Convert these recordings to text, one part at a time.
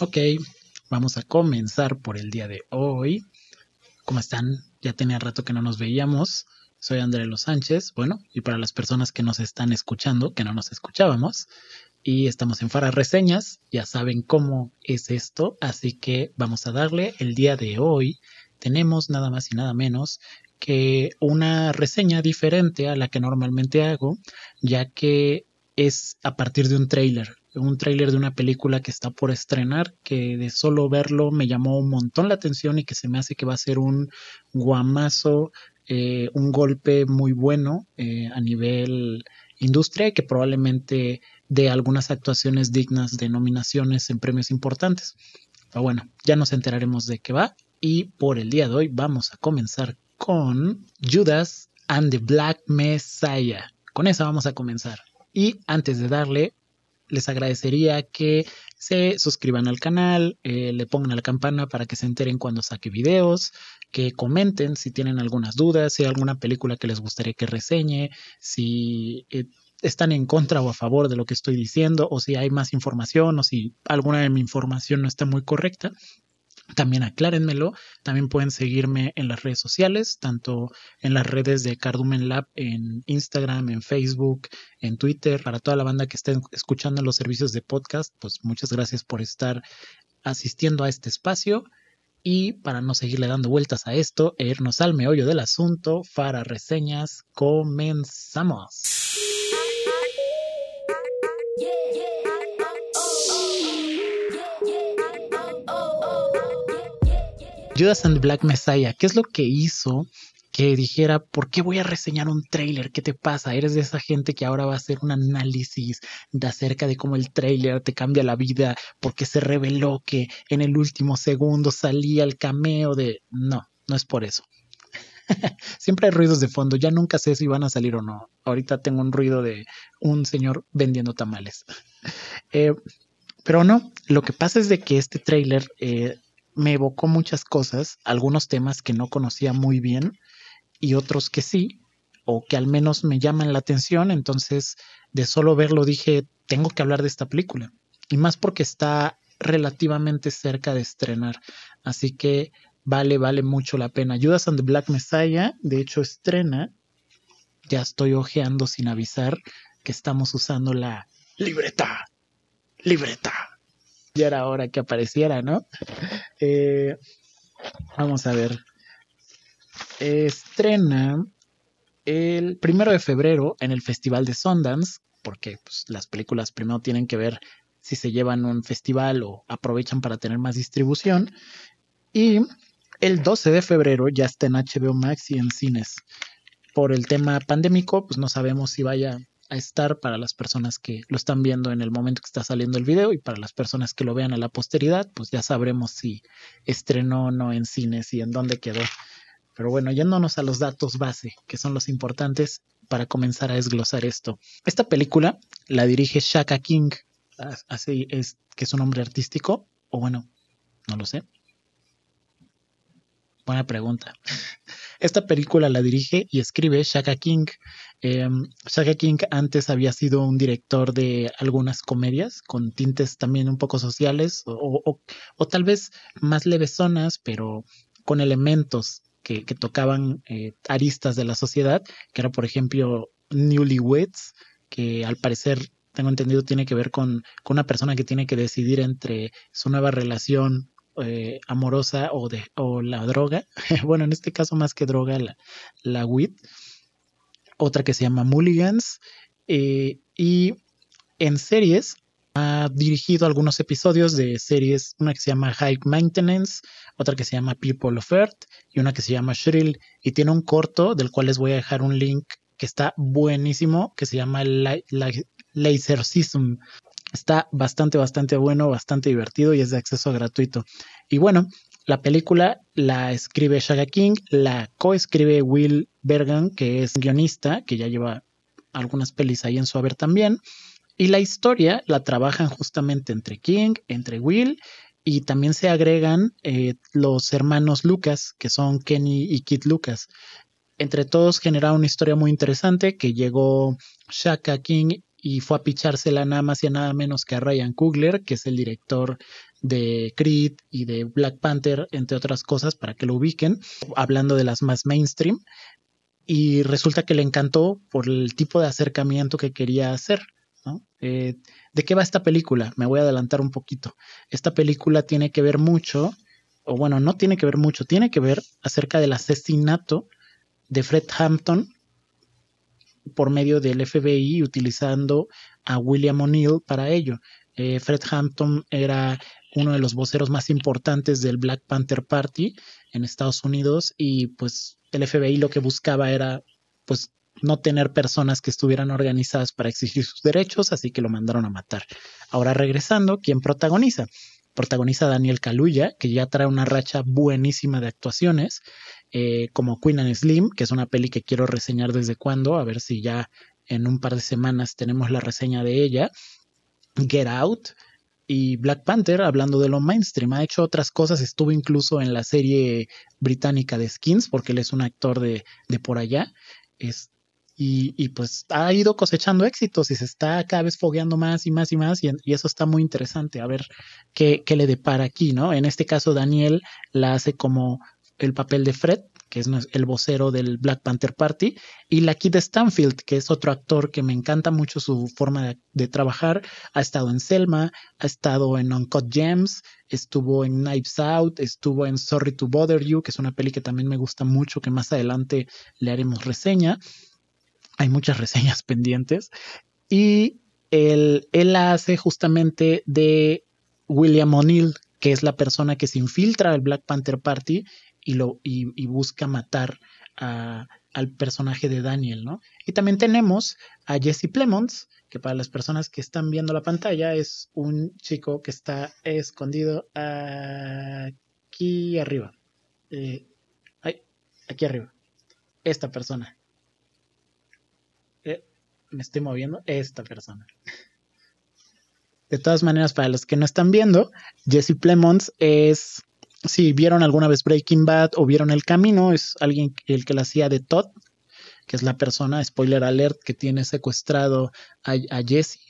Ok, vamos a comenzar por el día de hoy. ¿Cómo están? Ya tenía rato que no nos veíamos. Soy André Los Sánchez. Bueno, y para las personas que nos están escuchando, que no nos escuchábamos, y estamos en Fara Reseñas, ya saben cómo es esto, así que vamos a darle el día de hoy. Tenemos nada más y nada menos que una reseña diferente a la que normalmente hago, ya que es a partir de un tráiler un tráiler de una película que está por estrenar, que de solo verlo me llamó un montón la atención y que se me hace que va a ser un guamazo, eh, un golpe muy bueno eh, a nivel industria y que probablemente dé algunas actuaciones dignas de nominaciones en premios importantes. Pero bueno, ya nos enteraremos de qué va y por el día de hoy vamos a comenzar con Judas and the Black Messiah. Con esa vamos a comenzar. Y antes de darle les agradecería que se suscriban al canal, eh, le pongan a la campana para que se enteren cuando saque videos, que comenten si tienen algunas dudas, si hay alguna película que les gustaría que reseñe, si eh, están en contra o a favor de lo que estoy diciendo, o si hay más información, o si alguna de mi información no está muy correcta. También aclárenmelo. También pueden seguirme en las redes sociales, tanto en las redes de Cardumen Lab en Instagram, en Facebook, en Twitter. Para toda la banda que esté escuchando los servicios de podcast, pues muchas gracias por estar asistiendo a este espacio. Y para no seguirle dando vueltas a esto e irnos al meollo del asunto, para reseñas, comenzamos. Judas and Black Messiah, ¿qué es lo que hizo que dijera, ¿por qué voy a reseñar un trailer? ¿Qué te pasa? Eres de esa gente que ahora va a hacer un análisis de acerca de cómo el trailer te cambia la vida porque se reveló que en el último segundo salía el cameo de... No, no es por eso. Siempre hay ruidos de fondo, ya nunca sé si van a salir o no. Ahorita tengo un ruido de un señor vendiendo tamales. Eh, pero no, lo que pasa es de que este trailer eh, me evocó muchas cosas, algunos temas que no conocía muy bien y otros que sí, o que al menos me llaman la atención, entonces de solo verlo dije, tengo que hablar de esta película. Y más porque está relativamente cerca de estrenar, así que vale, vale mucho la pena. Judas and the Black Messiah, de hecho, estrena, ya estoy ojeando sin avisar que estamos usando la libreta, libreta ya era hora que apareciera, ¿no? Eh, vamos a ver. Estrena el primero de febrero en el Festival de Sundance, porque pues, las películas primero tienen que ver si se llevan un festival o aprovechan para tener más distribución. Y el 12 de febrero ya está en HBO Max y en cines. Por el tema pandémico, pues no sabemos si vaya a estar para las personas que lo están viendo en el momento que está saliendo el video y para las personas que lo vean a la posteridad, pues ya sabremos si estrenó o no en cines y en dónde quedó. Pero bueno, yéndonos a los datos base, que son los importantes para comenzar a desglosar esto. Esta película la dirige Shaka King, así es que es un nombre artístico, o bueno, no lo sé. Buena pregunta. Esta película la dirige y escribe Shaka King. Eh, Shaka King antes había sido un director de algunas comedias con tintes también un poco sociales o, tal vez más levesonas, pero con elementos que, tocaban eh, aristas de la sociedad, que era por ejemplo Newlyweds, que al parecer tengo entendido tiene que ver con, con, una persona que tiene que decidir entre su nueva relación eh, amorosa o, de, o la droga. bueno, en este caso más que droga, la, la weed. Otra que se llama Mulligans. Eh, y en series ha dirigido algunos episodios de series, una que se llama High Maintenance, otra que se llama People of Earth y una que se llama Shrill. Y tiene un corto del cual les voy a dejar un link que está buenísimo, que se llama Laser Season. Está bastante, bastante bueno, bastante divertido y es de acceso gratuito. Y bueno, la película la escribe Shaga King, la coescribe Will Bergan, que es guionista, que ya lleva algunas pelis ahí en su haber también. Y la historia la trabajan justamente entre King, entre Will, y también se agregan eh, los hermanos Lucas, que son Kenny y Kit Lucas. Entre todos genera una historia muy interesante que llegó Shaka King y fue a pichársela nada más y nada menos que a Ryan Coogler, que es el director de Creed y de Black Panther, entre otras cosas, para que lo ubiquen, hablando de las más mainstream. Y resulta que le encantó por el tipo de acercamiento que quería hacer. Eh, ¿De qué va esta película? Me voy a adelantar un poquito. Esta película tiene que ver mucho, o bueno, no tiene que ver mucho, tiene que ver acerca del asesinato de Fred Hampton por medio del FBI utilizando a William O'Neill para ello. Eh, Fred Hampton era uno de los voceros más importantes del Black Panther Party en Estados Unidos y pues el FBI lo que buscaba era pues no tener personas que estuvieran organizadas para exigir sus derechos, así que lo mandaron a matar. Ahora regresando, ¿quién protagoniza? Protagoniza Daniel Kaluuya, que ya trae una racha buenísima de actuaciones, eh, como Queen and Slim, que es una peli que quiero reseñar desde cuando, a ver si ya en un par de semanas tenemos la reseña de ella. Get Out y Black Panther, hablando de lo mainstream, ha hecho otras cosas, estuvo incluso en la serie británica de Skins, porque él es un actor de, de por allá. Es, y, y, pues ha ido cosechando éxitos y se está cada vez fogueando más y más y más y, eso está muy interesante a ver qué, qué, le depara aquí, ¿no? En este caso Daniel la hace como el papel de Fred, que es el vocero del Black Panther Party, y la Kid Stanfield, que es otro actor que me encanta mucho su forma de, trabajar, ha estado en Selma, ha estado en Uncut Gems, estuvo en Knives Out, estuvo en Sorry to Bother You, que es una peli que también me gusta mucho, que más adelante le haremos reseña hay muchas reseñas pendientes. Y él, él hace justamente de William O'Neill, que es la persona que se infiltra al Black Panther Party y, lo, y, busca matar a, al personaje de Daniel, ¿no? Y también tenemos a Jesse Plemons, que para las personas que están viendo la pantalla es un chico que está escondido aquí arriba. Eh, aquí arriba. Esta persona me estoy moviendo, esta persona. De todas maneras, para los que no están viendo, Jesse Plemons es, si vieron alguna vez Breaking Bad o vieron El Camino, es alguien el que la hacía de Todd, que es la persona, spoiler alert, que tiene secuestrado a, a Jesse.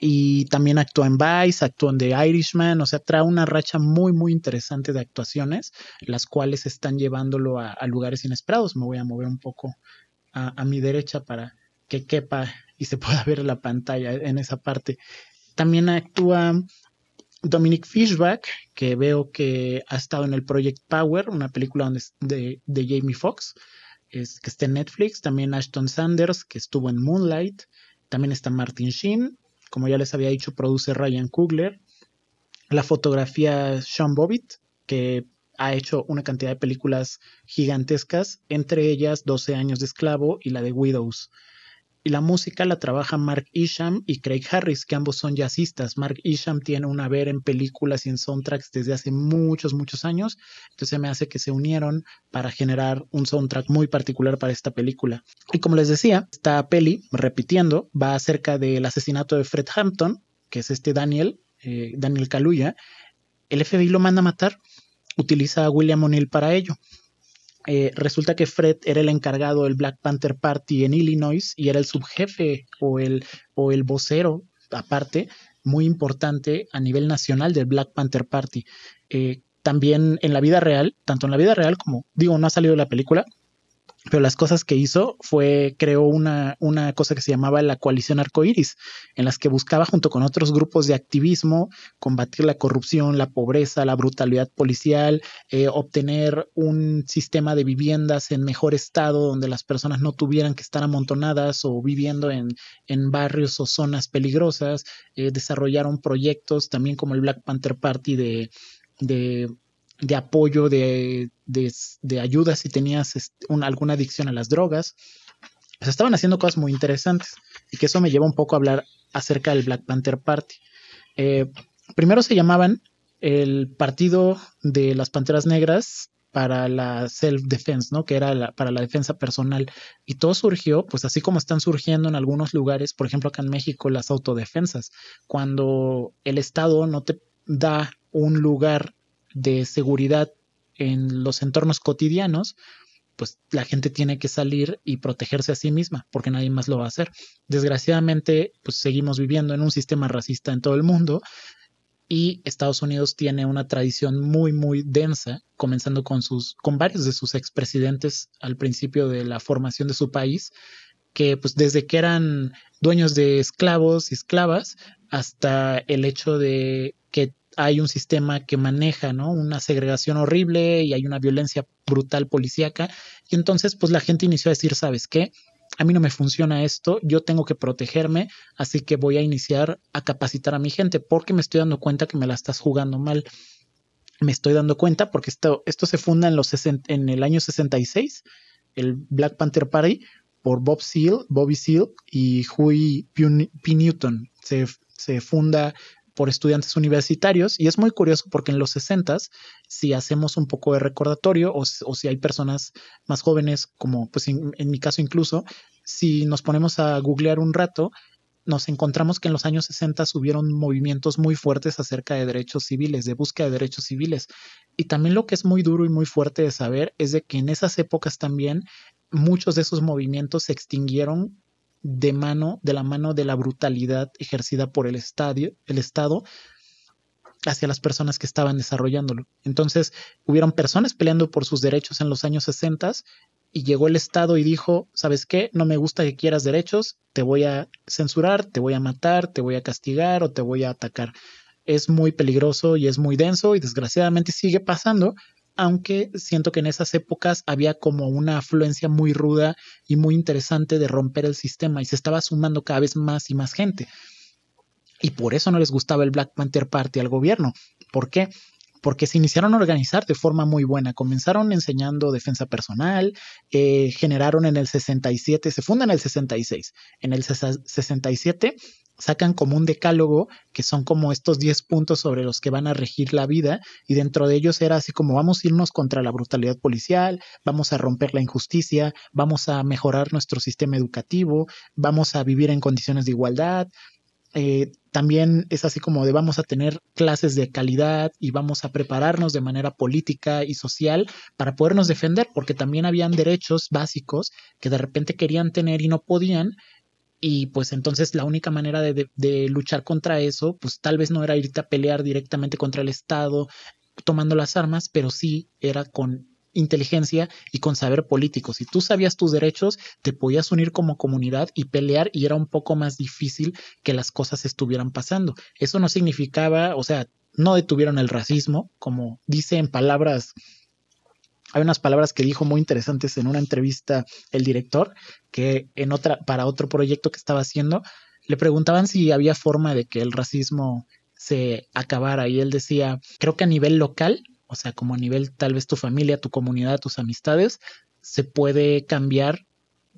Y también actuó en Vice, actuó en The Irishman, o sea, trae una racha muy, muy interesante de actuaciones, las cuales están llevándolo a, lugares inesperados. Me voy a mover un poco a, a mi derecha para que quepa y se pueda ver la pantalla en esa parte. También actúa Dominic Fishback, que veo que ha estado en el Project Power, una película donde, de, de Jamie Foxx, es, que está en Netflix. También Ashton Sanders, que estuvo en Moonlight. También está Martin Sheen, como ya les había dicho, produce Ryan Coogler. La fotografía Sean Bobbitt, que ha hecho una cantidad de películas gigantescas, entre ellas 12 años de esclavo y la de Widows y la música la trabaja Mark Isham y Craig Harris, que ambos son jazzistas. Mark Isham tiene un haber en películas y en soundtracks desde hace muchos, muchos años, entonces me hace que se unieron para generar un soundtrack muy particular para esta película. Y como les decía, esta peli, repitiendo, va acerca del asesinato de Fred Hampton, que es este Daniel, eh, Daniel Kaluuya. El FBI lo manda a matar, utiliza a William O'Neill para ello. Eh, resulta que Fred era el encargado del Black Panther Party en Illinois y era el subjefe o el, o el vocero, aparte, muy importante a nivel nacional del Black Panther Party. Eh, también en la vida real, tanto en la vida real como, digo, no ha salido la película, pero las cosas que hizo fue, creó una, una cosa que se llamaba la coalición arcoíris, en las que buscaba junto con otros grupos de activismo combatir la corrupción, la pobreza, la brutalidad policial, eh, obtener un sistema de viviendas en mejor estado donde las personas no tuvieran que estar amontonadas o viviendo en, en barrios o zonas peligrosas, eh, desarrollaron proyectos también como el Black Panther Party de, de de apoyo, de, de, ayuda si tenías este, alguna adicción a las drogas. Pues estaban haciendo cosas muy interesantes y que eso me lleva un poco a hablar acerca del Black Panther Party. Eh, primero se llamaban el Partido de las Panteras Negras para la self-defense, ¿no? Que era para la defensa personal. Y todo surgió, pues así como están surgiendo en algunos lugares, por ejemplo acá en México, las autodefensas. Cuando el Estado no te da un lugar de seguridad en los entornos cotidianos, pues la gente tiene que salir y protegerse a sí misma, porque nadie más lo va a hacer. Desgraciadamente, pues seguimos viviendo en un sistema racista en todo el mundo y Estados Unidos tiene una tradición muy muy densa, comenzando con sus con varios de sus expresidentes al principio de la formación de su país, que pues desde que eran dueños de esclavos y esclavas hasta el hecho de que hay un sistema que maneja, ¿no? Una segregación horrible y hay una violencia brutal policíaca. Y entonces, pues la gente inició a decir, ¿sabes qué? A mí no me funciona esto, yo tengo que protegerme, así que voy a iniciar a capacitar a mi gente porque me estoy dando cuenta que me la estás jugando mal. Me estoy dando cuenta porque esto, esto se funda en, los en el año 66, el Black Panther Party, por Bob Seal, Bobby Seal y Huey P. Newton. Se, se funda por estudiantes universitarios y es muy curioso porque en los 60 si hacemos un poco de recordatorio o, si hay personas más jóvenes como pues en, mi caso incluso si nos ponemos a googlear un rato nos encontramos que en los años 60 hubieron movimientos muy fuertes acerca de derechos civiles, de búsqueda de derechos civiles. Y también lo que es muy duro y muy fuerte de saber es de que en esas épocas también muchos de esos movimientos se extinguieron de mano, de la mano de la brutalidad ejercida por el, el Estado hacia las personas que estaban desarrollándolo. Entonces, hubieron personas peleando por sus derechos en los años 60 y llegó el Estado y dijo, ¿sabes qué? No me gusta que quieras derechos, te voy a censurar, te voy a matar, te voy a castigar o te voy a atacar. Es muy peligroso y es muy denso y desgraciadamente sigue pasando aunque siento que en esas épocas había como una afluencia muy ruda y muy interesante de romper el sistema y se estaba sumando cada vez más y más gente. Y por eso no les gustaba el Black Panther Party al gobierno. ¿Por qué? porque se iniciaron a organizar de forma muy buena. Comenzaron enseñando defensa personal, eh, generaron en el 67, se fundan en el 66. En el 67 sacan como un decálogo que son como estos 10 puntos sobre los que van a regir la vida y dentro de ellos era así como vamos a irnos contra la brutalidad policial, vamos a romper la injusticia, vamos a mejorar nuestro sistema educativo, vamos a vivir en condiciones de igualdad. Eh, también es así como de vamos a tener clases de calidad y vamos a prepararnos de manera política y social para podernos defender, porque también habían derechos básicos que de repente querían tener y no podían, y pues entonces la única manera de, de, luchar contra eso, pues tal vez no era irte a pelear directamente contra el Estado tomando las armas, pero sí era con inteligencia y con saber político. Si tú sabías tus derechos, te podías unir como comunidad y pelear y era un poco más difícil que las cosas estuvieran pasando. Eso no significaba, o sea, no detuvieron el racismo, como dice en palabras hay unas palabras que dijo muy interesantes en una entrevista el director, que en otra, para otro proyecto que estaba haciendo, le preguntaban si había forma de que el racismo se acabara y él decía, creo que a nivel local, o sea, como a nivel tal vez tu familia, tu comunidad, tus amistades, se puede cambiar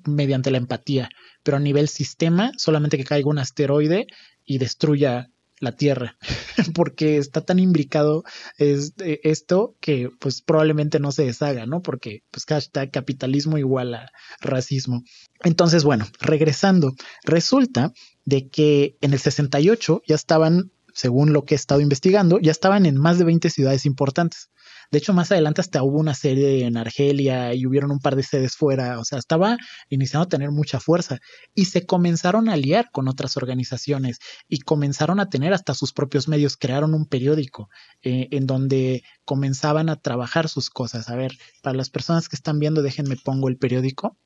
mediante la empatía, pero a nivel sistema, solamente que caiga un asteroide y destruya la Tierra, porque está tan imbricado es, eh, esto que pues probablemente no se deshaga, ¿no? Porque pues capitalismo igual a racismo. Entonces, bueno, regresando, resulta de que en el 68 ya estaban, según lo que he estado investigando, ya estaban en más de 20 ciudades importantes. De hecho, más adelante hasta hubo una serie en Argelia y hubieron un par de sedes fuera. O sea, estaba iniciando a tener mucha fuerza. Y se comenzaron a aliar con otras organizaciones y comenzaron a tener hasta sus propios medios. Crearon un periódico eh, en donde comenzaban a trabajar sus cosas. A ver, para las personas que están viendo, déjenme pongo el periódico.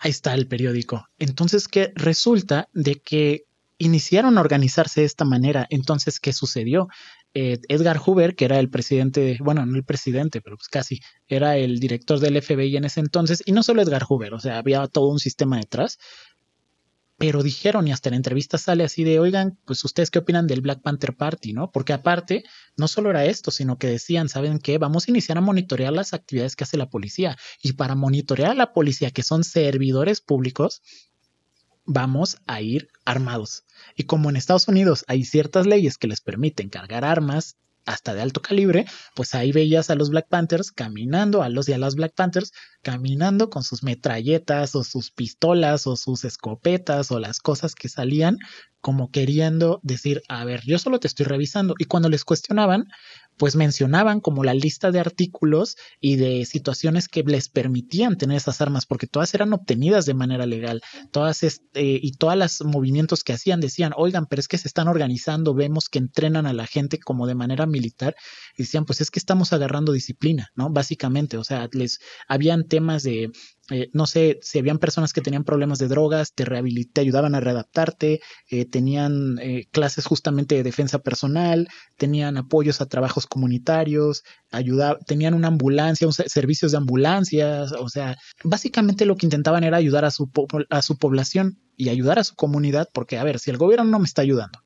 Ahí está el periódico. Entonces, que resulta de que iniciaron a organizarse de esta manera. Entonces, ¿qué sucedió? Eh, Edgar Hoover, que era el presidente, bueno, no el presidente, pero pues casi, era el director del FBI en ese entonces, y no solo Edgar Hoover, o sea, había todo un sistema detrás, pero dijeron, y hasta en entrevista sale así de, oigan, pues ustedes qué opinan del Black Panther Party, ¿no? Porque aparte, no solo era esto, sino que decían, ¿saben qué? Vamos a iniciar a monitorear las actividades que hace la policía. Y para monitorear a la policía, que son servidores públicos, vamos a ir armados. Y como en Estados Unidos hay ciertas leyes que les permiten cargar armas hasta de alto calibre, pues ahí veías a los Black Panthers caminando, a los y a las Black Panthers caminando con sus metralletas o sus pistolas o sus escopetas o las cosas que salían como queriendo decir, a ver, yo solo te estoy revisando. Y cuando les cuestionaban, pues mencionaban como la lista de artículos y de situaciones que les permitían tener esas armas, porque todas eran obtenidas de manera legal, todas este, y todos los movimientos que hacían decían, oigan, pero es que se están organizando, vemos que entrenan a la gente como de manera militar, y decían, pues es que estamos agarrando disciplina, ¿no? Básicamente, o sea, les habían temas de eh, no sé, si habían personas que tenían problemas de drogas, te, te ayudaban a readaptarte, eh, tenían eh, clases justamente de defensa personal, tenían apoyos a trabajos comunitarios, tenían una ambulancia, servicios de ambulancias, o sea, básicamente lo que intentaban era ayudar a su, a su población y ayudar a su comunidad, porque, a ver, si el gobierno no me está ayudando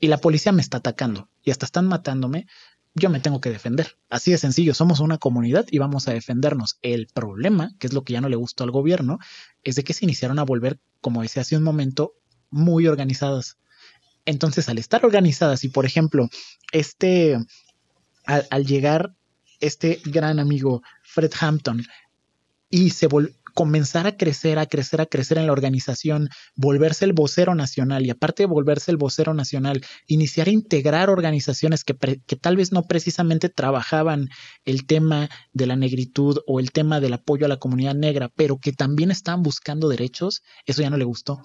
y la policía me está atacando y hasta están matándome, yo me tengo que defender. Así de sencillo, somos una comunidad y vamos a defendernos. El problema, que es lo que ya no le gustó al gobierno, es de que se iniciaron a volver, como decía hace un momento, muy organizadas. Entonces, al estar organizadas y, por ejemplo, este, al, al llegar este gran amigo Fred Hampton y se, vol comenzar a crecer, a crecer, a crecer en la organización, volverse el vocero nacional y aparte de volverse el vocero nacional, iniciar a integrar organizaciones que, que tal vez no precisamente trabajaban el tema de la negritud o el tema del apoyo a la comunidad negra, pero que también estaban buscando derechos, eso ya no le gustó.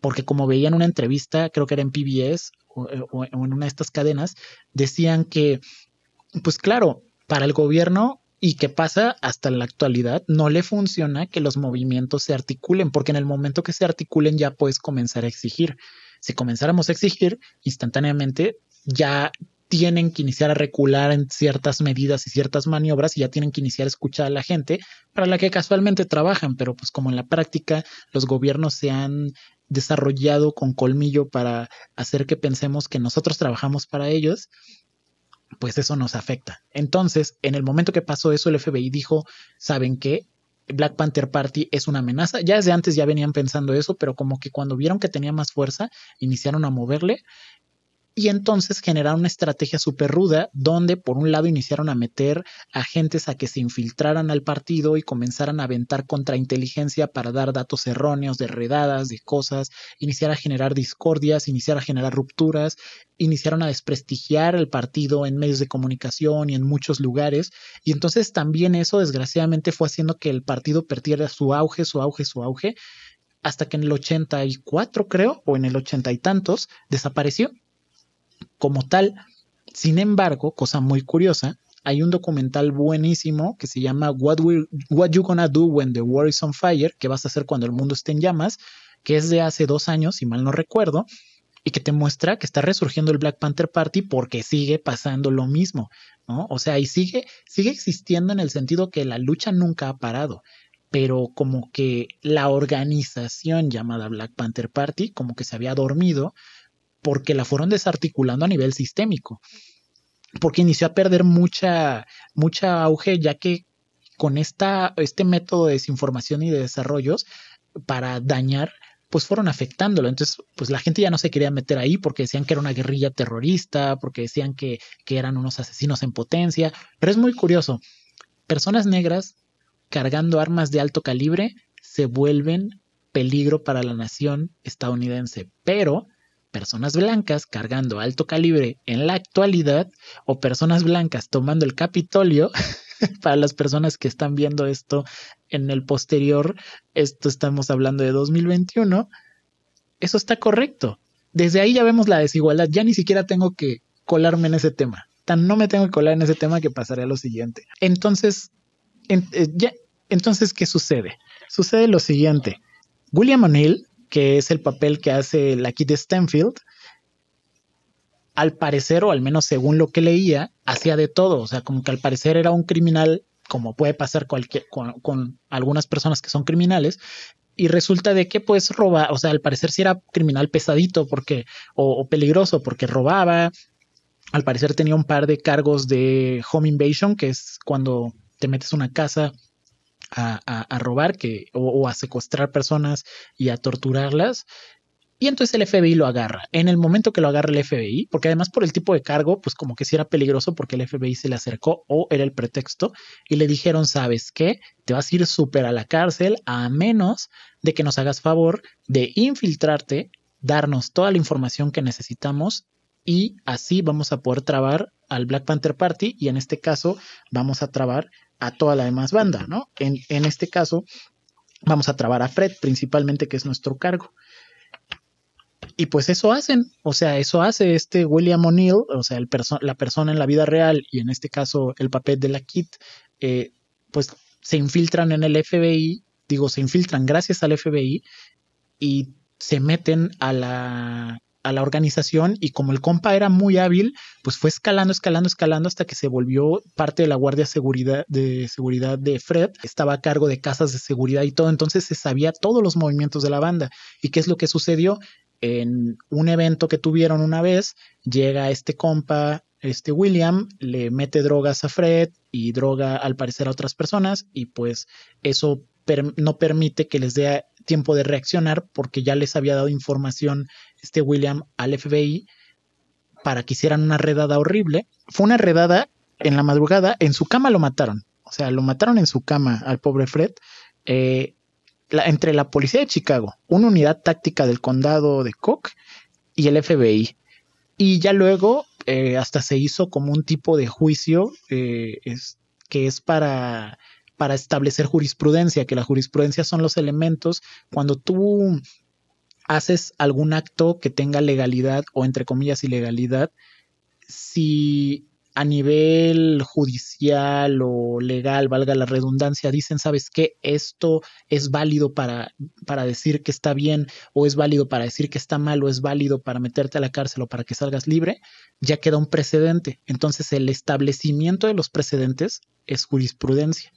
Porque como veía en una entrevista, creo que era en PBS o, o en una de estas cadenas, decían que, pues claro, para el gobierno y qué pasa hasta la actualidad, no le funciona que los movimientos se articulen, porque en el momento que se articulen ya puedes comenzar a exigir. Si comenzáramos a exigir, instantáneamente ya tienen que iniciar a recular en ciertas medidas y ciertas maniobras y ya tienen que iniciar a escuchar a la gente para la que casualmente trabajan, pero pues como en la práctica los gobiernos se han desarrollado con colmillo para hacer que pensemos que nosotros trabajamos para ellos, pues eso nos afecta. Entonces, en el momento que pasó eso, el FBI dijo, ¿saben qué? Black Panther Party es una amenaza. Ya desde antes ya venían pensando eso, pero como que cuando vieron que tenía más fuerza, iniciaron a moverle y entonces generaron una estrategia súper ruda donde por un lado iniciaron a meter agentes a que se infiltraran al partido y comenzaran a aventar contrainteligencia para dar datos erróneos de redadas, de cosas, iniciar a generar discordias, iniciar a generar rupturas, iniciaron a desprestigiar el partido en medios de comunicación y en muchos lugares. Y entonces también eso desgraciadamente fue haciendo que el partido perdiera su auge, su auge, su auge hasta que en el 84 creo o en el 80 y tantos desapareció como tal. Sin embargo, cosa muy curiosa, hay un documental buenísimo que se llama What, You Gonna Do When the World is on Fire, que vas a hacer cuando el mundo esté en llamas, que es de hace dos años, si mal no recuerdo, y que te muestra que está resurgiendo el Black Panther Party porque sigue pasando lo mismo, ¿no? O sea, y sigue, sigue existiendo en el sentido que la lucha nunca ha parado, pero como que la organización llamada Black Panther Party como que se había dormido porque la fueron desarticulando a nivel sistémico, porque inició a perder mucha, mucha auge, ya que con esta, este método de desinformación y de desarrollos para dañar, pues fueron afectándolo. Entonces, pues la gente ya no se quería meter ahí porque decían que era una guerrilla terrorista, porque decían que, que eran unos asesinos en potencia. Pero es muy curioso. Personas negras cargando armas de alto calibre se vuelven peligro para la nación estadounidense. Pero personas blancas cargando alto calibre en la actualidad o personas blancas tomando el Capitolio, para las personas que están viendo esto en el posterior, esto estamos hablando de 2021, eso está correcto. Desde ahí ya vemos la desigualdad, ya ni siquiera tengo que colarme en ese tema. Tan no me tengo que colar en ese tema que pasaré a lo siguiente. Entonces, eh, entonces, ¿qué sucede? Sucede lo siguiente. William O'Neill que es el papel que hace la Kid Stanfield, al parecer, o al menos según lo que leía, hacía de todo. O sea, como que al parecer era un criminal, como puede pasar con, algunas personas que son criminales, y resulta de que pues roba, o sea, al parecer sí era criminal pesadito porque, o, o, peligroso porque robaba, al parecer tenía un par de cargos de home invasion, que es cuando te metes a una casa a, robar que, o, a secuestrar personas y a torturarlas. Y entonces el FBI lo agarra. En el momento que lo agarra el FBI, porque además por el tipo de cargo, pues como que sí era peligroso porque el FBI se le acercó o era el pretexto y le dijeron, ¿sabes qué? Te vas a ir súper a la cárcel a menos de que nos hagas favor de infiltrarte, darnos toda la información que necesitamos y así vamos a poder trabar al Black Panther Party y en este caso vamos a trabar a toda la demás banda, ¿no? En, en este caso vamos a trabar a Fred principalmente, que es nuestro cargo. Y pues eso hacen, o sea, eso hace este William O'Neill, o sea, el la persona en la vida real y en este caso el papel de la Kit, eh, pues se infiltran en el FBI, digo, se infiltran gracias al FBI y se meten a la, a la organización y como el compa era muy hábil, pues fue escalando, escalando, escalando hasta que se volvió parte de la Guardia Seguridad de Seguridad de Fred, estaba a cargo de casas de seguridad y todo, entonces se sabía todos los movimientos de la banda. ¿Y qué es lo que sucedió? En un evento que tuvieron una vez, llega este compa, este William, le mete drogas a Fred y droga al parecer a otras personas y pues eso no permite que les dé tiempo de reaccionar porque ya les había dado información este William al FBI para que hicieran una redada horrible. Fue una redada en la madrugada, en su cama lo mataron. O sea, lo mataron en su cama al pobre Fred. Eh, entre la policía de Chicago, una unidad táctica del condado de Cook y el FBI. Y ya luego eh, hasta se hizo como un tipo de juicio eh, que es para para establecer jurisprudencia, que la jurisprudencia son los elementos cuando tú haces algún acto que tenga legalidad o entre comillas ilegalidad, si a nivel judicial o legal, valga la redundancia, dicen, ¿sabes qué? Esto es válido para, para decir que está bien o es válido para decir que está mal o es válido para meterte a la cárcel o para que salgas libre, ya queda un precedente. Entonces el establecimiento de los precedentes es jurisprudencia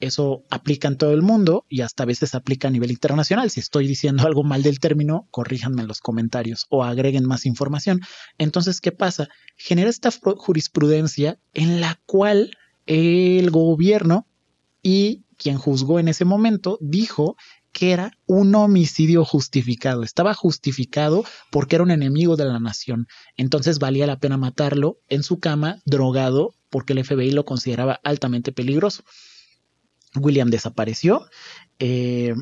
eso aplica en todo el mundo y hasta a veces aplica a nivel internacional. Si estoy diciendo algo mal del término, corríjanme en los comentarios o agreguen más información. Entonces, ¿qué pasa? Genera esta jurisprudencia en la cual el gobierno y quien juzgó en ese momento dijo que era un homicidio justificado. Estaba justificado porque era un enemigo de la nación. Entonces valía la pena matarlo en su cama, drogado, porque el FBI lo consideraba altamente peligroso. William desapareció. Eh,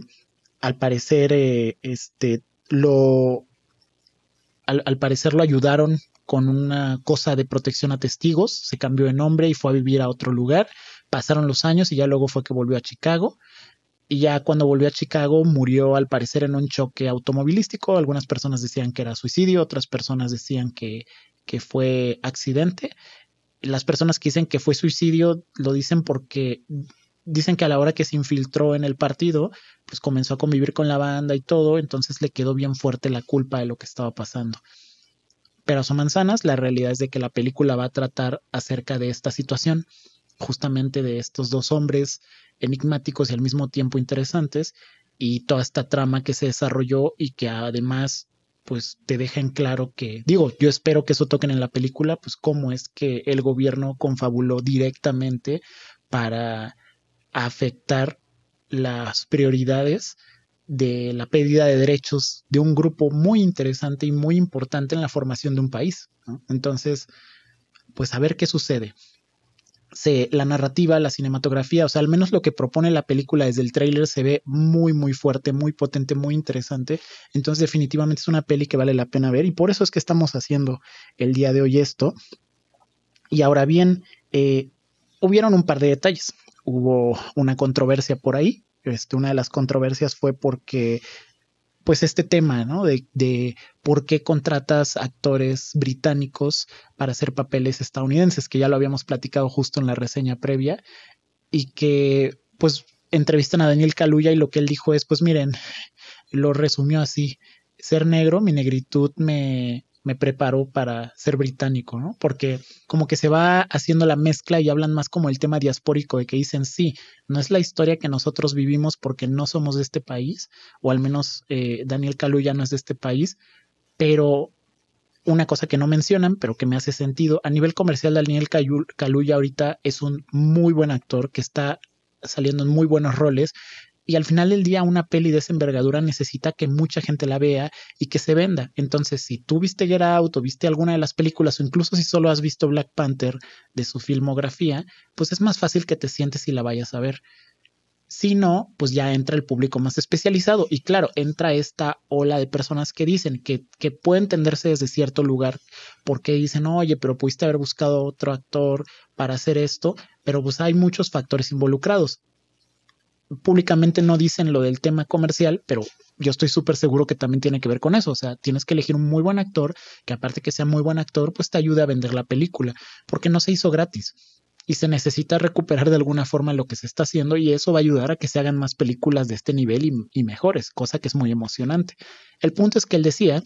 al parecer, eh, este, lo, al, parecer lo ayudaron con una cosa de protección a testigos, se cambió de nombre y fue a vivir a otro lugar. Pasaron los años y ya luego fue que volvió a Chicago. Y ya cuando volvió a Chicago murió al parecer en un choque automovilístico. Algunas personas decían que era suicidio, otras personas decían que, que fue accidente. Las personas que dicen que fue suicidio lo dicen porque dicen que a la hora que se infiltró en el partido, pues comenzó a convivir con la banda y todo, entonces le quedó bien fuerte la culpa de lo que estaba pasando. Pero a manzanas, la realidad es de que la película va a tratar acerca de esta situación, justamente de estos dos hombres enigmáticos y al mismo tiempo interesantes, y toda esta trama que se desarrolló y que además pues te deja en claro que, digo, yo espero que eso toquen en la película, pues cómo es que el gobierno confabuló directamente para afectar las prioridades de la pérdida de derechos de un grupo muy interesante y muy importante en la formación de un país. Entonces, pues a ver qué sucede. Se, la narrativa, la cinematografía, o sea, al menos lo que propone la película desde el tráiler se ve muy, muy fuerte, muy potente, muy interesante. Entonces, definitivamente es una peli que vale la pena ver y por eso es que estamos haciendo el día de hoy esto. Y ahora bien, eh, hubieron un par de detalles hubo una controversia por ahí. Este, una de las controversias fue porque, pues, este tema, ¿no? De, de por qué contratas actores británicos para hacer papeles estadounidenses, que ya lo habíamos platicado justo en la reseña previa, y que, pues, entrevistan a Daniel Kaluuya y lo que él dijo es, pues, miren, lo resumió así, ser negro, mi negritud me, me preparó para ser británico, ¿no? Porque como que se va haciendo la mezcla y hablan más como el tema diaspórico de que dicen, sí, no es la historia que nosotros vivimos porque no somos de este país, o al menos eh, Daniel Kaluuya no es de este país, pero una cosa que no mencionan, pero que me hace sentido, a nivel comercial Daniel Kaluuya ahorita es un muy buen actor que está saliendo en muy buenos roles y al final del día una peli de esa envergadura necesita que mucha gente la vea y que se venda. Entonces, si tú viste Get Out o viste alguna de las películas o incluso si solo has visto Black Panther de su filmografía, pues es más fácil que te sientes y la vayas a ver. Si no, pues ya entra el público más especializado. Y claro, entra esta ola de personas que dicen que, que puede entenderse desde cierto lugar, porque dicen, oye, pero pudiste haber buscado otro actor para hacer esto, pero pues hay muchos factores involucrados. Públicamente no dicen lo del tema comercial, pero yo estoy súper seguro que también tiene que ver con eso. O sea, tienes que elegir un muy buen actor, que aparte que sea muy buen actor, pues te ayude a vender la película, porque no se hizo gratis y se necesita recuperar de alguna forma lo que se está haciendo y eso va a ayudar a que se hagan más películas de este nivel y, mejores, cosa que es muy emocionante. El punto es que él decía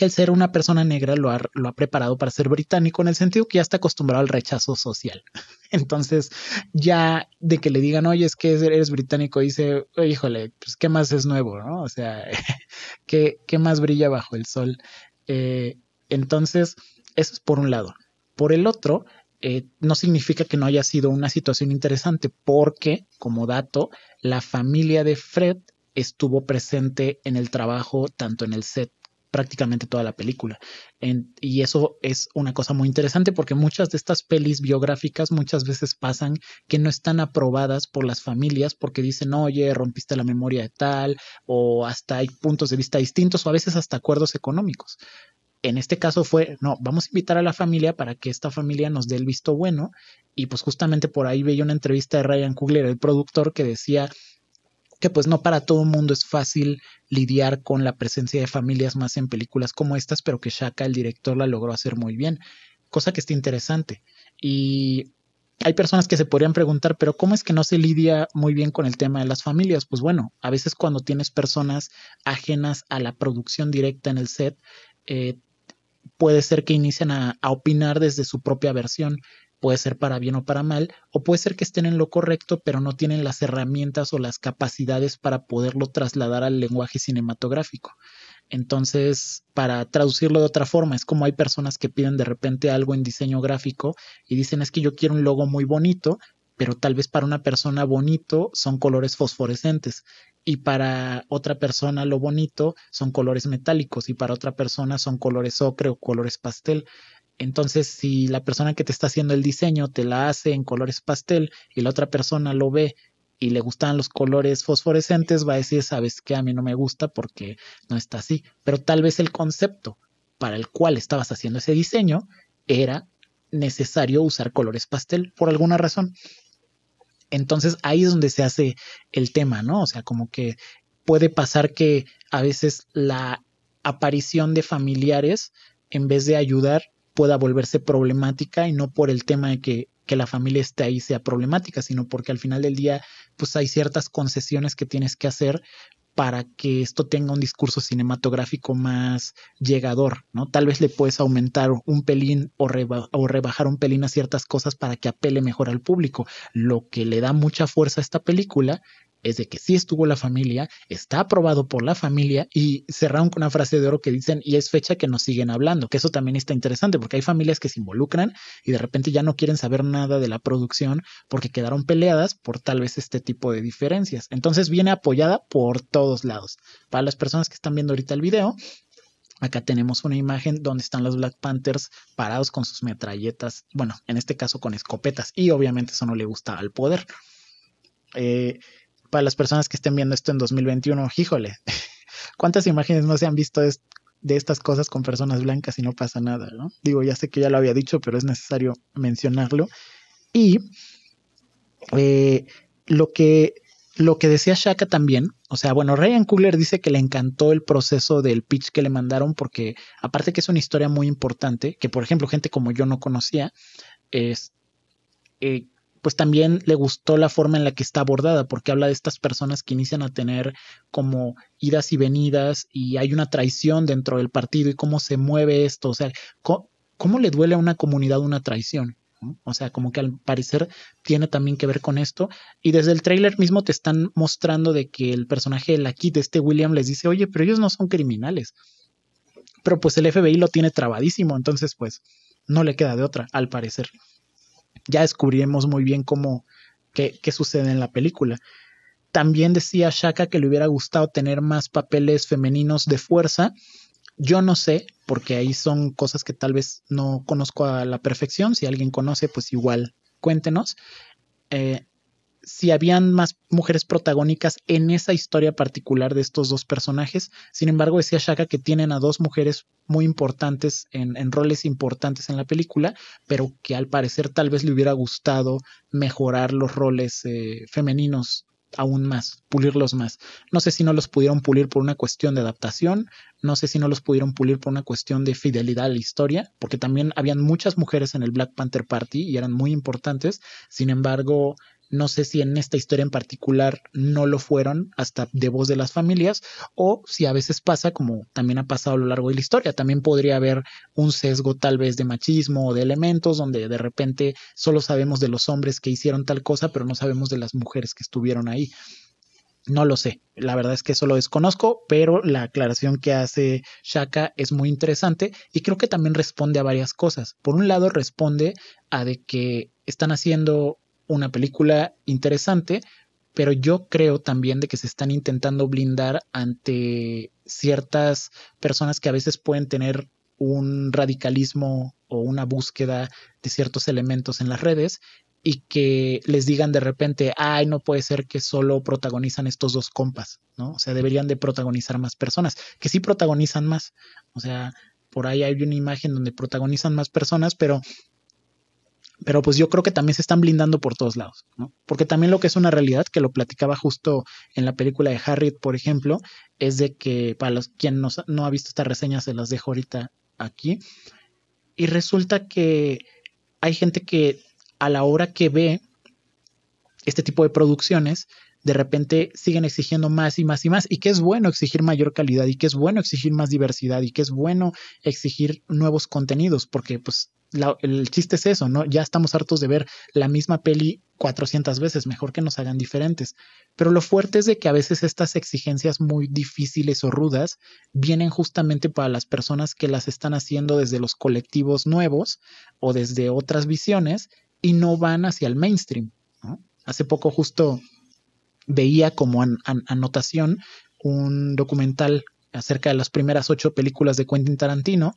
que el ser una persona negra lo ha, lo ha preparado para ser británico en el sentido que ya está acostumbrado al rechazo social. Entonces, ya de que le digan, oye, es que eres británico, dice, híjole, pues qué más es nuevo, ¿no? O sea, ¿qué, más brilla bajo el sol? Eh, entonces, eso es por un lado. Por el otro, eh, no significa que no haya sido una situación interesante, porque, como dato, la familia de Fred estuvo presente en el trabajo, tanto en el set prácticamente toda la película. y eso es una cosa muy interesante porque muchas de estas pelis biográficas muchas veces pasan que no están aprobadas por las familias porque dicen, oye, rompiste la memoria de tal, o hasta hay puntos de vista distintos, o a veces hasta acuerdos económicos en este caso fue, no, vamos a invitar a la familia para que esta familia nos dé el visto bueno. Y pues justamente por ahí veía una entrevista de Ryan Coogler, el productor, que decía que pues no para todo el mundo es fácil lidiar con la presencia de familias más en películas como estas, pero que Shaka, el director, la logró hacer muy bien. Cosa que está interesante. Y hay personas que se podrían preguntar, pero ¿cómo es que no se lidia muy bien con el tema de las familias? Pues bueno, a veces cuando tienes personas ajenas a la producción directa en el set, eh, puede ser que inicien a, opinar desde su propia versión, puede ser para bien o para mal, o puede ser que estén en lo correcto, pero no tienen las herramientas o las capacidades para poderlo trasladar al lenguaje cinematográfico. Entonces, para traducirlo de otra forma, es como hay personas que piden de repente algo en diseño gráfico y dicen es que yo quiero un logo muy bonito, pero tal vez para una persona bonito son colores fosforescentes y para otra persona lo bonito son colores metálicos y para otra persona son colores ocre o colores pastel. Entonces, si la persona que te está haciendo el diseño te la hace en colores pastel y la otra persona lo ve y le gustan los colores fosforescentes, va a decir, sabes que a mí no me gusta porque no está así. Pero tal vez el concepto para el cual estabas haciendo ese diseño era necesario usar colores pastel por alguna razón. Entonces ahí es donde se hace el tema, ¿no? O sea, como que puede pasar que a veces la aparición de familiares, en vez de ayudar, pueda volverse problemática y no por el tema de que, que la familia esté ahí sea problemática, sino porque al final del día, pues hay ciertas concesiones que tienes que hacer para que esto tenga un discurso cinematográfico más llegador, ¿no? Tal vez le puedes aumentar un pelín o, o, rebajar un pelín a ciertas cosas para que apele mejor al público. Lo que le da mucha fuerza a esta película es de que sí estuvo la familia, está aprobado por la familia y cerraron con una frase de oro que dicen y es fecha que nos siguen hablando, que eso también está interesante porque hay familias que se involucran y de repente ya no quieren saber nada de la producción porque quedaron peleadas por tal vez este tipo de diferencias. Entonces viene apoyada por todos lados. Para las personas que están viendo ahorita el video, Acá tenemos una imagen donde están los Black Panthers parados con sus metralletas, bueno, en este caso con escopetas, y obviamente eso no le gusta al poder. Eh, para las personas que estén viendo esto en 2021, híjole, ¿cuántas imágenes no se han visto de estas cosas con personas blancas y no pasa nada? ¿no? Digo, ya sé que ya lo había dicho, pero es necesario mencionarlo. Y eh, lo, que, lo que decía Shaka también, o sea, bueno, Ryan Coogler dice que le encantó el proceso del pitch que le mandaron porque aparte que es una historia muy importante, que por ejemplo gente como yo no conocía, es... Eh, pues también le gustó la forma en la que está abordada, porque habla de estas personas que inician a tener como idas y venidas y hay una traición dentro del partido y cómo se mueve esto, o sea, cómo, le duele a una comunidad una traición. O sea, como que al parecer tiene también que ver con esto. Y desde el tráiler mismo te están mostrando de que el personaje de la Kid, este William, les dice, oye, pero ellos no son criminales. Pero pues el FBI lo tiene trabadísimo, entonces pues no le queda de otra, al parecer ya descubriremos muy bien cómo, qué, qué sucede en la película. También decía Shaka que le hubiera gustado tener más papeles femeninos de fuerza. Yo no sé, porque ahí son cosas que tal vez no conozco a la perfección. Si alguien conoce, pues igual cuéntenos. Eh, si habían más mujeres protagónicas en esa historia particular de estos dos personajes. Sin embargo, decía Shaka que tienen a dos mujeres muy importantes en, roles importantes en la película, pero que al parecer tal vez le hubiera gustado mejorar los roles eh, femeninos aún más, pulirlos más. No sé si no los pudieron pulir por una cuestión de adaptación, no sé si no los pudieron pulir por una cuestión de fidelidad a la historia, porque también habían muchas mujeres en el Black Panther Party y eran muy importantes. Sin embargo, no sé si en esta historia en particular no lo fueron hasta de voz de las familias o si a veces pasa como también ha pasado a lo largo de la historia. También podría haber un sesgo tal vez de machismo o de elementos donde de repente solo sabemos de los hombres que hicieron tal cosa, pero no sabemos de las mujeres que estuvieron ahí. No lo sé, la verdad es que eso lo desconozco, pero la aclaración que hace Shaka es muy interesante y creo que también responde a varias cosas. Por un lado, responde a de que están haciendo una película interesante, pero yo creo también de que se están intentando blindar ante ciertas personas que a veces pueden tener un radicalismo o una búsqueda de ciertos elementos en las redes y que les digan de repente, ay, no puede ser que solo protagonizan estos dos compas, ¿no? O sea, deberían de protagonizar más personas, que sí protagonizan más. O sea, por ahí hay una imagen donde protagonizan más personas, pero pero pues yo creo que también se están blindando por todos lados, ¿no? Porque también lo que es una realidad, que lo platicaba justo en la película de Harriet, por ejemplo, es de que para los quien no, ha visto esta reseña, se las dejo ahorita aquí. Y resulta que hay gente que a la hora que ve este tipo de producciones, de repente siguen exigiendo más y más y más, y que es bueno exigir mayor calidad, y que es bueno exigir más diversidad, y que es bueno exigir nuevos contenidos, porque pues el chiste es eso, ¿no? Ya estamos hartos de ver la misma peli 400 veces, mejor que nos hagan diferentes. Pero lo fuerte es de que a veces estas exigencias muy difíciles o rudas vienen justamente para las personas que las están haciendo desde los colectivos nuevos o desde otras visiones y no van hacia el mainstream. Hace poco justo veía como anotación un documental acerca de las primeras ocho películas de Quentin Tarantino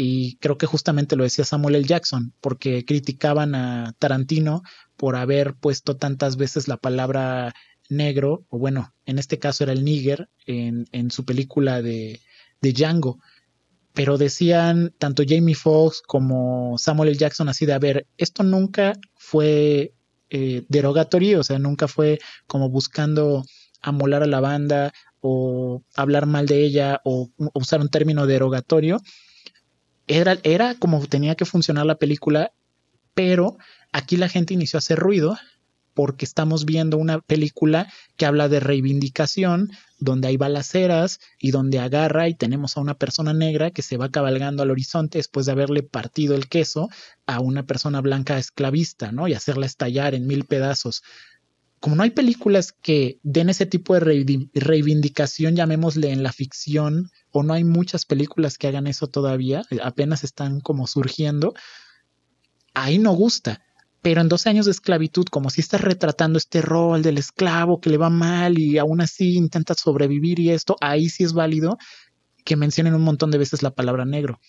y creo que justamente lo decía Samuel L. Jackson, porque criticaban a Tarantino por haber puesto tantas veces la palabra negro, o bueno, en este caso era el nigger, en, en su película de, de Django. Pero decían tanto Jamie Foxx como Samuel L. Jackson así de, a ver, esto nunca fue eh, derogatorio, o sea, nunca fue como buscando amolar a la banda o hablar mal de ella o usar un término derogatorio, era, era como tenía que funcionar la película, pero aquí la gente inició a hacer ruido porque estamos viendo una película que habla de reivindicación, donde hay balaceras y donde agarra y tenemos a una persona negra que se va cabalgando al horizonte después de haberle partido el queso a una persona blanca esclavista, ¿no? Y hacerla estallar en mil pedazos. Como no hay películas que den ese tipo de reivindicación, llamémosle en la ficción o no hay muchas películas que hagan eso todavía, apenas están como surgiendo, ahí no gusta. Pero en 12 años de esclavitud, como si estás retratando este rol del esclavo que le va mal y aún así intenta sobrevivir y esto, ahí sí es válido que mencionen un montón de veces la palabra negro.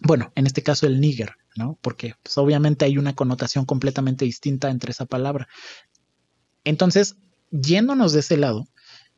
Bueno, en este caso el nigger, ¿no? Porque pues, obviamente hay una connotación completamente distinta entre esa palabra. Entonces, yéndonos de ese lado,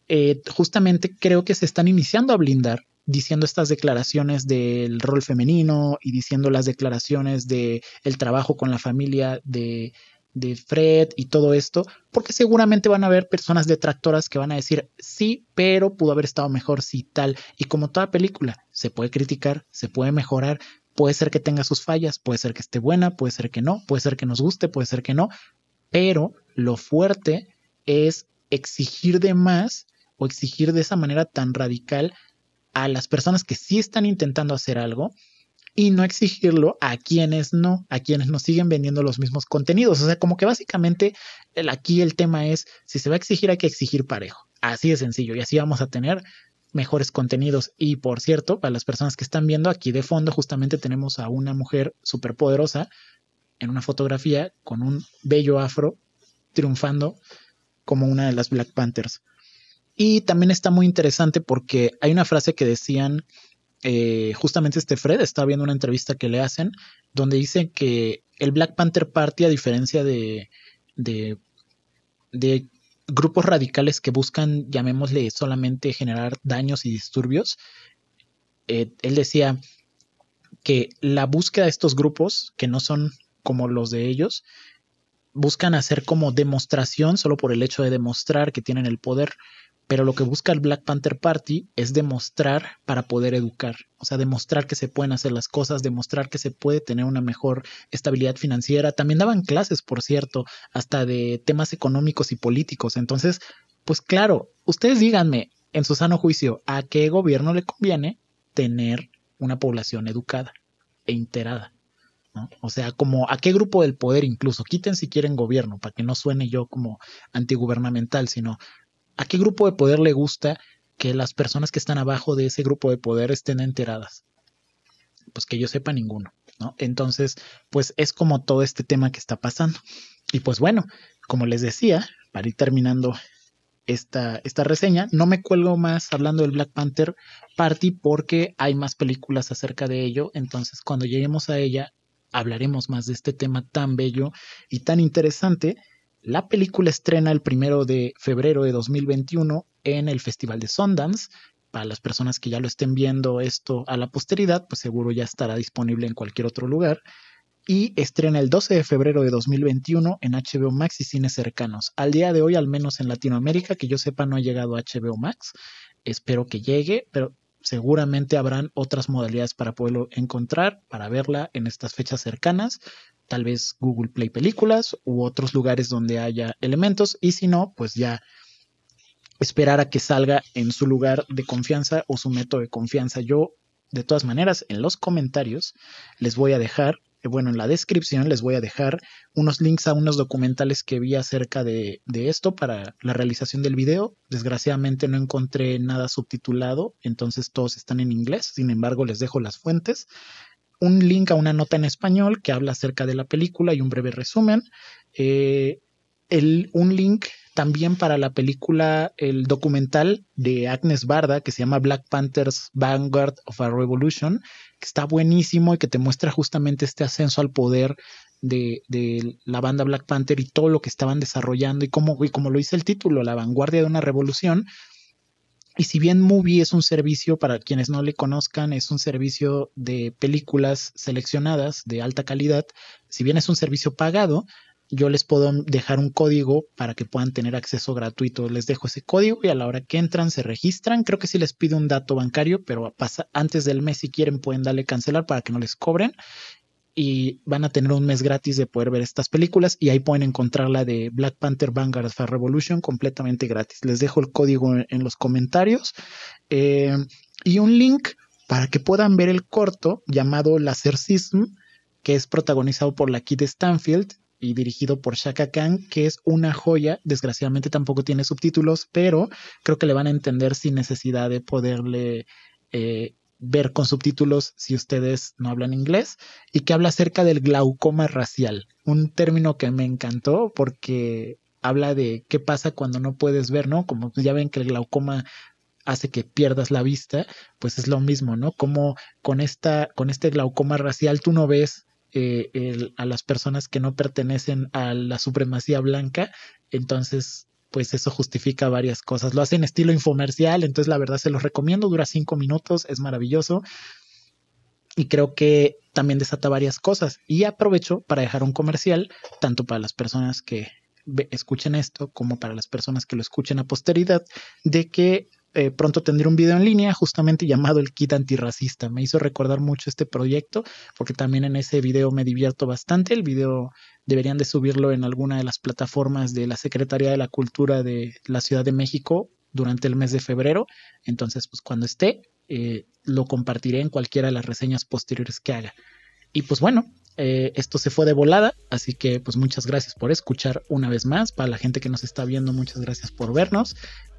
eh, justamente creo que se están iniciando a blindar diciendo estas declaraciones del rol femenino y diciendo las declaraciones de el trabajo con la familia de, de Fred y todo esto, porque seguramente van a haber personas detractoras que van a decir sí, pero pudo haber estado mejor si tal. Y como toda película, se puede criticar, se puede mejorar, puede ser que tenga sus fallas, puede ser que esté buena, puede ser que no, puede ser que nos guste, puede ser que no, pero lo fuerte es exigir de más o exigir de esa manera tan radical a las personas que sí están intentando hacer algo y no exigirlo a quienes no, a quienes nos siguen vendiendo los mismos contenidos. O sea, como que básicamente aquí el tema es, si se va a exigir hay que exigir parejo. Así de sencillo y así vamos a tener mejores contenidos. Y por cierto, para las personas que están viendo aquí de fondo, justamente tenemos a una mujer súper poderosa en una fotografía con un bello afro triunfando como una de las Black Panthers. Y también está muy interesante porque hay una frase que decían, eh, justamente este Fred, estaba viendo una entrevista que le hacen, donde dice que el Black Panther Party, a diferencia de, de de grupos radicales que buscan, llamémosle, solamente generar daños y disturbios. Eh, él decía que la búsqueda de estos grupos, que no son como los de ellos, buscan hacer como demostración solo por el hecho de demostrar que tienen el poder, pero lo que busca el Black Panther Party es demostrar para poder educar, o sea, demostrar que se pueden hacer las cosas, demostrar que se puede tener una mejor estabilidad financiera. También daban clases, por cierto, hasta de temas económicos y políticos. Entonces, pues claro, ustedes díganme en su sano juicio, ¿a qué gobierno le conviene tener una población educada e enterada? O sea, como a qué grupo del poder incluso, quiten si quieren gobierno, para que no suene yo como antigubernamental, sino ¿A qué grupo de poder le gusta que las personas que están abajo de ese grupo de poder estén enteradas? Pues que yo sepa ninguno, ¿no? Entonces, pues es como todo este tema que está pasando. Y pues bueno, como les decía, para ir terminando esta, esta reseña, no me cuelgo más hablando del Black Panther Party porque hay más películas acerca de ello. Entonces, cuando lleguemos a ella, hablaremos más de este tema tan bello y tan interesante la película estrena el primero de febrero de 2021 en el Festival de Sundance. Para las personas que ya lo estén viendo esto a la posteridad, pues seguro ya estará disponible en cualquier otro lugar. Y estrena el 12 de febrero de 2021 en HBO Max y cines cercanos. Al día de hoy, al menos en Latinoamérica, que yo sepa, no ha llegado a HBO Max. Espero que llegue, pero seguramente habrán otras modalidades para poderlo encontrar, para verla en estas fechas cercanas tal vez Google Play Películas u otros lugares donde haya elementos y si no, pues ya esperar a que salga en su lugar de confianza o su método de confianza. Yo, de todas maneras, en los comentarios les voy a dejar, bueno, en la descripción les voy a dejar unos links a unos documentales que vi acerca de, esto para la realización del video. Desgraciadamente no encontré nada subtitulado, entonces todos están en inglés, sin embargo les dejo las fuentes un link a una nota en español que habla acerca de la película y un breve resumen. Eh, un link también para la película, el documental de Agnes Barda que se llama Black Panthers Vanguard of a Revolution, que está buenísimo y que te muestra justamente este ascenso al poder de, la banda Black Panther y todo lo que estaban desarrollando y como, y como lo dice el título, la vanguardia de una revolución, y si bien Movie es un servicio, para quienes no le conozcan, es un servicio de películas seleccionadas de alta calidad, si bien es un servicio pagado, yo les puedo dejar un código para que puedan tener acceso gratuito. Les dejo ese código y a la hora que entran se registran. Creo que sí les pide un dato bancario, pero pasa, antes del mes si quieren pueden darle cancelar para que no les cobren y van a tener un mes gratis de poder ver estas películas y ahí pueden encontrar la de Black Panther Vanguard of Revolution completamente gratis. Les dejo el código en, los comentarios eh, y un link para que puedan ver el corto llamado Lasercism, que es protagonizado por la Kid Stanfield y dirigido por Shaka Khan, que es una joya. Desgraciadamente tampoco tiene subtítulos, pero creo que le van a entender sin necesidad de poderle eh, ver con subtítulos si ustedes no hablan inglés y que habla acerca del glaucoma racial, un término que me encantó porque habla de qué pasa cuando no puedes ver, ¿no? Como ya ven que el glaucoma hace que pierdas la vista, pues es lo mismo, ¿no? Como con esta, con este glaucoma racial tú no ves eh, a las personas que no pertenecen a la supremacía blanca, entonces pues eso justifica varias cosas. Lo hace en estilo infomercial, entonces la verdad se los recomiendo, dura cinco minutos, es maravilloso y creo que también desata varias cosas. Y aprovecho para dejar un comercial, tanto para las personas que escuchen esto como para las personas que lo escuchen a posteridad, de que eh, pronto tendré un video en línea justamente llamado el kit antirracista. Me hizo recordar mucho este proyecto porque también en ese video me divierto bastante. El video deberían de subirlo en alguna de las plataformas de la Secretaría de la Cultura de la Ciudad de México durante el mes de febrero. Entonces, pues cuando esté, eh, lo compartiré en cualquiera de las reseñas posteriores que haga. Y pues bueno, eh, esto se fue de volada, así que pues muchas gracias por escuchar una vez más. Para la gente que nos está viendo, muchas gracias por vernos.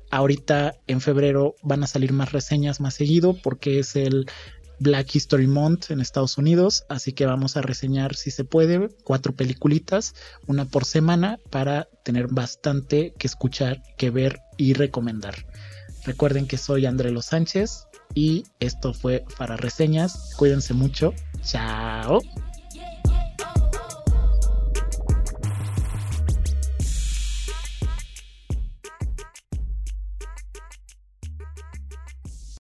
Ahorita en febrero van a salir más reseñas más seguido porque es el Black History Month en Estados Unidos, así que vamos a reseñar si se puede cuatro peliculitas, una por semana para tener bastante que escuchar, que ver y recomendar. Recuerden que soy André Los Sánchez y esto fue para reseñas. Cuídense mucho. Chao.